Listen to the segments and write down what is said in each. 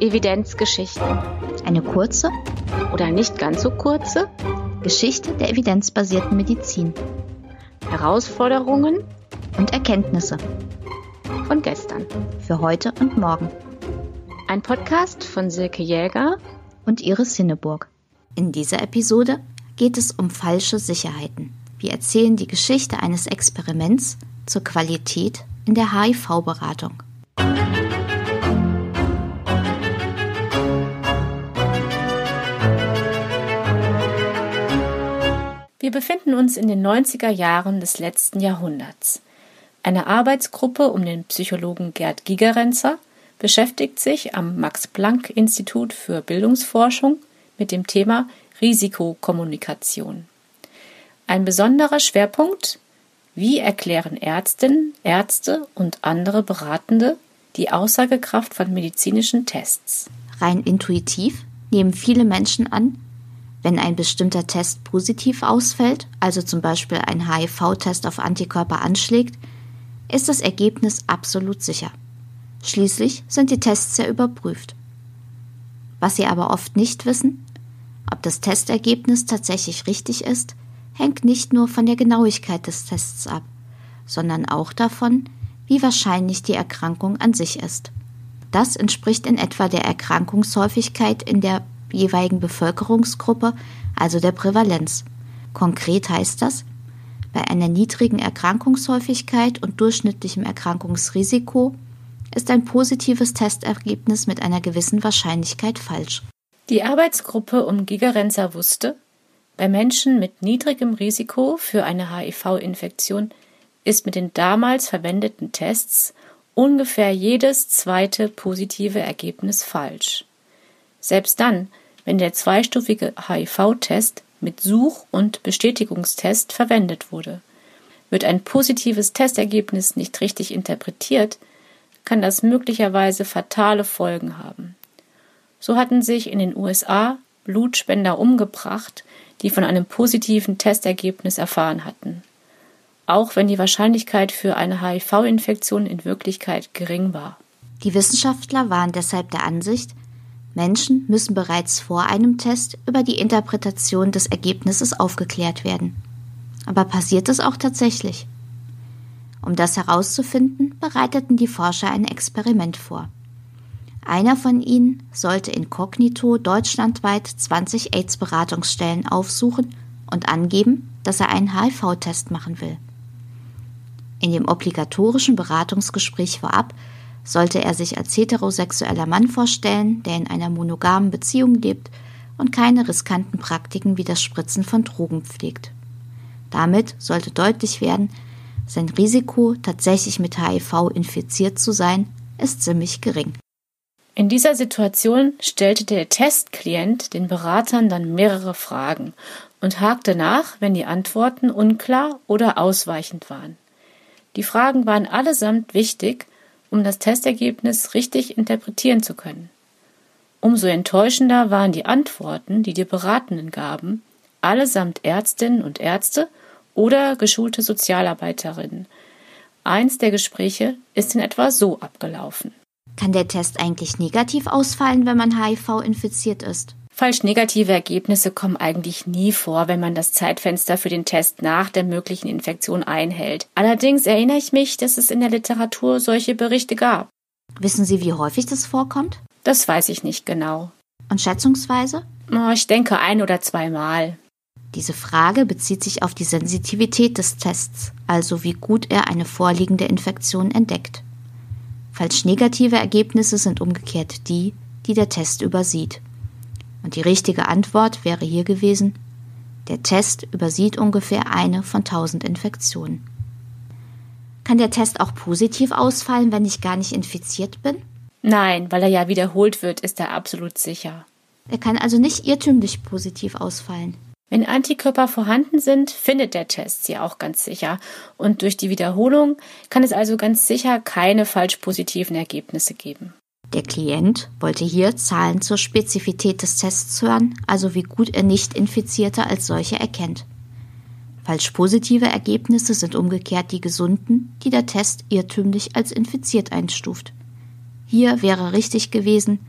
Evidenzgeschichten. Eine kurze oder nicht ganz so kurze Geschichte der evidenzbasierten Medizin. Herausforderungen und Erkenntnisse von gestern, für heute und morgen. Ein Podcast von Silke Jäger und Iris Sinneburg. In dieser Episode geht es um falsche Sicherheiten. Wir erzählen die Geschichte eines Experiments zur Qualität in der HIV-Beratung. Wir befinden uns in den 90er Jahren des letzten Jahrhunderts. Eine Arbeitsgruppe um den Psychologen Gerd Gigerenzer beschäftigt sich am Max-Planck-Institut für Bildungsforschung mit dem Thema Risikokommunikation. Ein besonderer Schwerpunkt wie erklären Ärztinnen, Ärzte und andere Beratende die Aussagekraft von medizinischen Tests? Rein intuitiv nehmen viele Menschen an, wenn ein bestimmter Test positiv ausfällt, also zum Beispiel ein HIV-Test auf Antikörper anschlägt, ist das Ergebnis absolut sicher. Schließlich sind die Tests ja überprüft. Was Sie aber oft nicht wissen, ob das Testergebnis tatsächlich richtig ist, hängt nicht nur von der Genauigkeit des Tests ab, sondern auch davon, wie wahrscheinlich die Erkrankung an sich ist. Das entspricht in etwa der Erkrankungshäufigkeit in der jeweiligen Bevölkerungsgruppe, also der Prävalenz. Konkret heißt das, bei einer niedrigen Erkrankungshäufigkeit und durchschnittlichem Erkrankungsrisiko ist ein positives Testergebnis mit einer gewissen Wahrscheinlichkeit falsch. Die Arbeitsgruppe um Gigerenzer wusste, bei Menschen mit niedrigem Risiko für eine HIV-Infektion ist mit den damals verwendeten Tests ungefähr jedes zweite positive Ergebnis falsch. Selbst dann, wenn der zweistufige HIV-Test mit Such- und Bestätigungstest verwendet wurde. Wird ein positives Testergebnis nicht richtig interpretiert, kann das möglicherweise fatale Folgen haben. So hatten sich in den USA Blutspender umgebracht, die von einem positiven Testergebnis erfahren hatten, auch wenn die Wahrscheinlichkeit für eine HIV-Infektion in Wirklichkeit gering war. Die Wissenschaftler waren deshalb der Ansicht, Menschen müssen bereits vor einem Test über die Interpretation des Ergebnisses aufgeklärt werden. Aber passiert es auch tatsächlich? Um das herauszufinden, bereiteten die Forscher ein Experiment vor. Einer von ihnen sollte inkognito deutschlandweit 20 AIDS-Beratungsstellen aufsuchen und angeben, dass er einen HIV-Test machen will. In dem obligatorischen Beratungsgespräch vorab sollte er sich als heterosexueller Mann vorstellen, der in einer monogamen Beziehung lebt und keine riskanten Praktiken wie das Spritzen von Drogen pflegt. Damit sollte deutlich werden, sein Risiko, tatsächlich mit HIV infiziert zu sein, ist ziemlich gering. In dieser Situation stellte der Testklient den Beratern dann mehrere Fragen und hakte nach, wenn die Antworten unklar oder ausweichend waren. Die Fragen waren allesamt wichtig, um das Testergebnis richtig interpretieren zu können. Umso enttäuschender waren die Antworten, die die Beratenden gaben, allesamt Ärztinnen und Ärzte oder geschulte Sozialarbeiterinnen. Eins der Gespräche ist in etwa so abgelaufen. Kann der Test eigentlich negativ ausfallen, wenn man HIV infiziert ist? Falsch negative Ergebnisse kommen eigentlich nie vor, wenn man das Zeitfenster für den Test nach der möglichen Infektion einhält. Allerdings erinnere ich mich, dass es in der Literatur solche Berichte gab. Wissen Sie, wie häufig das vorkommt? Das weiß ich nicht genau. Und schätzungsweise? Oh, ich denke ein oder zweimal. Diese Frage bezieht sich auf die Sensitivität des Tests, also wie gut er eine vorliegende Infektion entdeckt. Falsch negative Ergebnisse sind umgekehrt die, die der Test übersieht. Und die richtige Antwort wäre hier gewesen, der Test übersieht ungefähr eine von tausend Infektionen. Kann der Test auch positiv ausfallen, wenn ich gar nicht infiziert bin? Nein, weil er ja wiederholt wird, ist er absolut sicher. Er kann also nicht irrtümlich positiv ausfallen. Wenn Antikörper vorhanden sind, findet der Test sie auch ganz sicher. Und durch die Wiederholung kann es also ganz sicher keine falsch positiven Ergebnisse geben. Der Klient wollte hier Zahlen zur Spezifität des Tests hören, also wie gut er Nicht-Infizierte als solche erkennt. Falsch positive Ergebnisse sind umgekehrt die gesunden, die der Test irrtümlich als infiziert einstuft. Hier wäre richtig gewesen,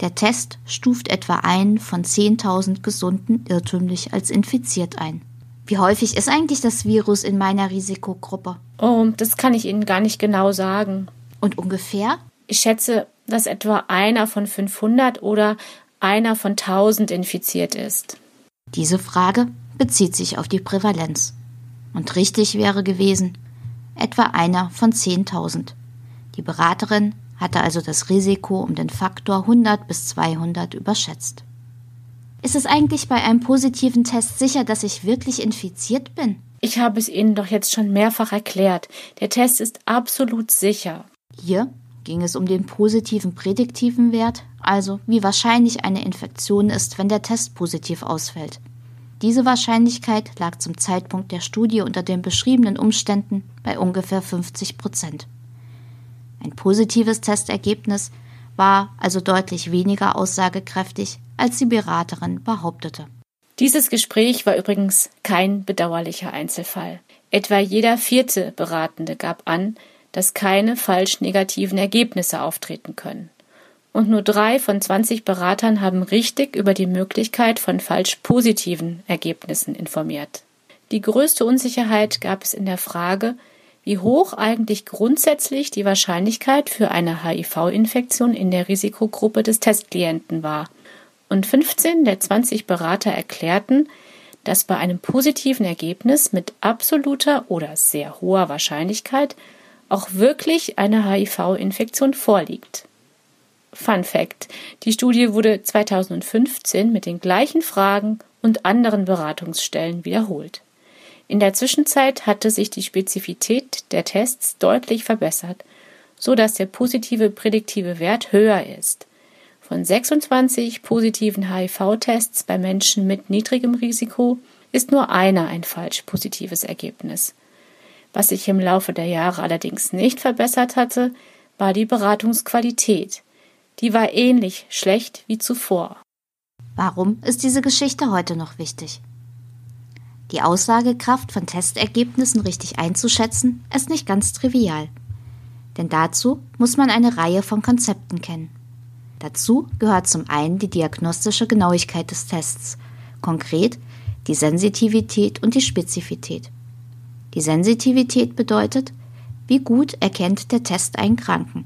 der Test stuft etwa einen von 10.000 Gesunden irrtümlich als infiziert ein. Wie häufig ist eigentlich das Virus in meiner Risikogruppe? Oh, das kann ich Ihnen gar nicht genau sagen. Und ungefähr? Ich schätze, dass etwa einer von 500 oder einer von 1000 infiziert ist. Diese Frage bezieht sich auf die Prävalenz. Und richtig wäre gewesen, etwa einer von 10.000. Die Beraterin hatte also das Risiko um den Faktor 100 bis 200 überschätzt. Ist es eigentlich bei einem positiven Test sicher, dass ich wirklich infiziert bin? Ich habe es Ihnen doch jetzt schon mehrfach erklärt. Der Test ist absolut sicher. Hier ging es um den positiven prädiktiven Wert, also wie wahrscheinlich eine Infektion ist, wenn der Test positiv ausfällt. Diese Wahrscheinlichkeit lag zum Zeitpunkt der Studie unter den beschriebenen Umständen bei ungefähr 50 Prozent. Ein positives Testergebnis war also deutlich weniger aussagekräftig, als die Beraterin behauptete. Dieses Gespräch war übrigens kein bedauerlicher Einzelfall. Etwa jeder vierte Beratende gab an, dass keine falsch negativen Ergebnisse auftreten können. Und nur drei von 20 Beratern haben richtig über die Möglichkeit von falsch positiven Ergebnissen informiert. Die größte Unsicherheit gab es in der Frage, wie hoch eigentlich grundsätzlich die Wahrscheinlichkeit für eine HIV-Infektion in der Risikogruppe des Testklienten war. Und 15 der 20 Berater erklärten, dass bei einem positiven Ergebnis mit absoluter oder sehr hoher Wahrscheinlichkeit auch wirklich eine HIV-Infektion vorliegt. Fun Fact: Die Studie wurde 2015 mit den gleichen Fragen und anderen Beratungsstellen wiederholt. In der Zwischenzeit hatte sich die Spezifität der Tests deutlich verbessert, so dass der positive prädiktive Wert höher ist. Von 26 positiven HIV-Tests bei Menschen mit niedrigem Risiko ist nur einer ein falsch positives Ergebnis. Was sich im Laufe der Jahre allerdings nicht verbessert hatte, war die Beratungsqualität. Die war ähnlich schlecht wie zuvor. Warum ist diese Geschichte heute noch wichtig? Die Aussagekraft von Testergebnissen richtig einzuschätzen, ist nicht ganz trivial. Denn dazu muss man eine Reihe von Konzepten kennen. Dazu gehört zum einen die diagnostische Genauigkeit des Tests, konkret die Sensitivität und die Spezifität. Die Sensitivität bedeutet, wie gut erkennt der Test einen Kranken.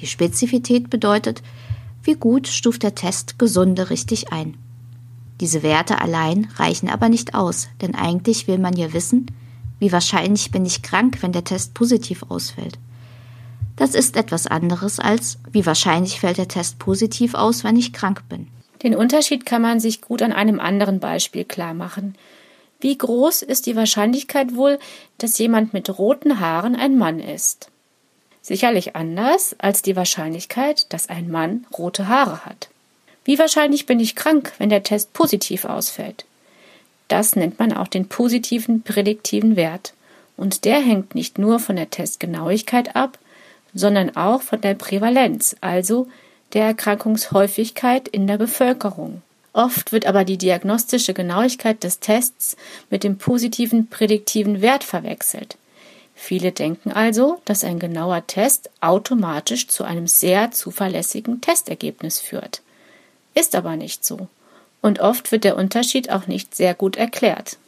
Die Spezifität bedeutet, wie gut stuft der Test Gesunde richtig ein. Diese Werte allein reichen aber nicht aus, denn eigentlich will man ja wissen, wie wahrscheinlich bin ich krank, wenn der Test positiv ausfällt. Das ist etwas anderes als, wie wahrscheinlich fällt der Test positiv aus, wenn ich krank bin. Den Unterschied kann man sich gut an einem anderen Beispiel klar machen. Wie groß ist die Wahrscheinlichkeit wohl, dass jemand mit roten Haaren ein Mann ist? Sicherlich anders als die Wahrscheinlichkeit, dass ein Mann rote Haare hat. Wie wahrscheinlich bin ich krank, wenn der Test positiv ausfällt? Das nennt man auch den positiven prädiktiven Wert. Und der hängt nicht nur von der Testgenauigkeit ab, sondern auch von der Prävalenz, also der Erkrankungshäufigkeit in der Bevölkerung. Oft wird aber die diagnostische Genauigkeit des Tests mit dem positiven prädiktiven Wert verwechselt. Viele denken also, dass ein genauer Test automatisch zu einem sehr zuverlässigen Testergebnis führt ist aber nicht so. Und oft wird der Unterschied auch nicht sehr gut erklärt.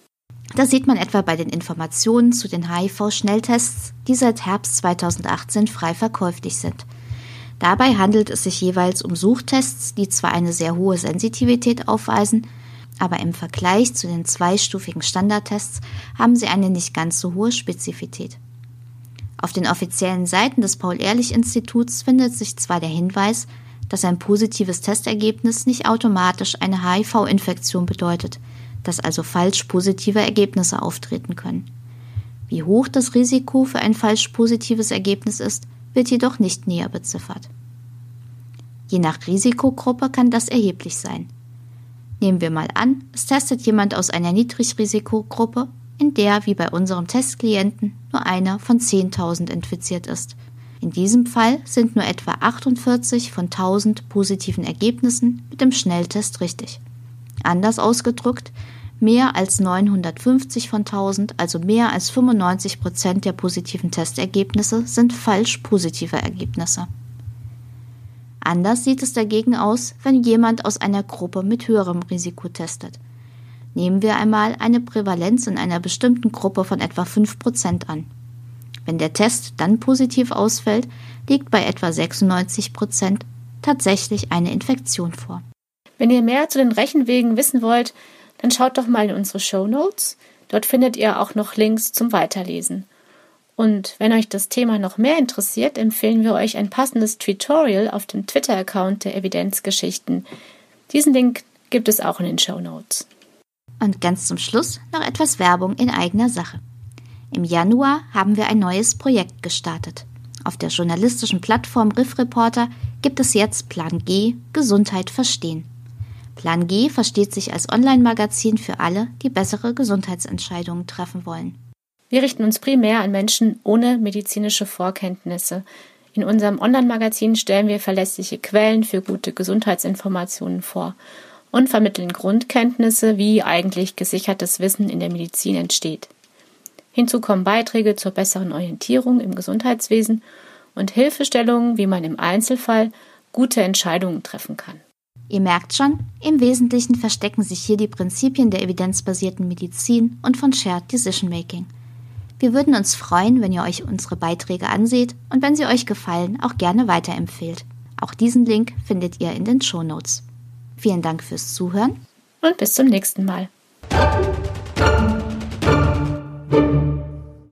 Das sieht man etwa bei den Informationen zu den HIV-Schnelltests, die seit Herbst 2018 frei verkäuflich sind. Dabei handelt es sich jeweils um Suchtests, die zwar eine sehr hohe Sensitivität aufweisen, aber im Vergleich zu den zweistufigen Standardtests haben sie eine nicht ganz so hohe Spezifität. Auf den offiziellen Seiten des Paul-Ehrlich-Instituts findet sich zwar der Hinweis, dass ein positives Testergebnis nicht automatisch eine HIV-Infektion bedeutet, dass also falsch positive Ergebnisse auftreten können. Wie hoch das Risiko für ein falsch positives Ergebnis ist, wird jedoch nicht näher beziffert. Je nach Risikogruppe kann das erheblich sein. Nehmen wir mal an, es testet jemand aus einer Niedrigrisikogruppe, in der, wie bei unserem Testklienten, nur einer von 10.000 infiziert ist – in diesem Fall sind nur etwa 48 von 1000 positiven Ergebnissen mit dem Schnelltest richtig. Anders ausgedrückt, Mehr als 950 von 1000, also mehr als 95 Prozent der positiven Testergebnisse sind falsch positive Ergebnisse. Anders sieht es dagegen aus, wenn jemand aus einer Gruppe mit höherem Risiko testet. Nehmen wir einmal eine Prävalenz in einer bestimmten Gruppe von etwa 5% an. Wenn der Test dann positiv ausfällt, liegt bei etwa 96% tatsächlich eine Infektion vor. Wenn ihr mehr zu den Rechenwegen wissen wollt, dann schaut doch mal in unsere Show Notes. Dort findet ihr auch noch Links zum Weiterlesen. Und wenn euch das Thema noch mehr interessiert, empfehlen wir euch ein passendes Tutorial auf dem Twitter-Account der Evidenzgeschichten. Diesen Link gibt es auch in den Show Notes. Und ganz zum Schluss noch etwas Werbung in eigener Sache. Im Januar haben wir ein neues Projekt gestartet. Auf der journalistischen Plattform Riff Reporter gibt es jetzt Plan G Gesundheit verstehen. Plan G versteht sich als Online-Magazin für alle, die bessere Gesundheitsentscheidungen treffen wollen. Wir richten uns primär an Menschen ohne medizinische Vorkenntnisse. In unserem Online-Magazin stellen wir verlässliche Quellen für gute Gesundheitsinformationen vor und vermitteln Grundkenntnisse, wie eigentlich gesichertes Wissen in der Medizin entsteht. Hinzu kommen Beiträge zur besseren Orientierung im Gesundheitswesen und Hilfestellungen, wie man im Einzelfall gute Entscheidungen treffen kann. Ihr merkt schon, im Wesentlichen verstecken sich hier die Prinzipien der evidenzbasierten Medizin und von Shared Decision Making – wir würden uns freuen, wenn ihr euch unsere Beiträge anseht und wenn sie euch gefallen, auch gerne weiterempfehlt. Auch diesen Link findet ihr in den Show Notes. Vielen Dank fürs Zuhören und bis zum nächsten Mal.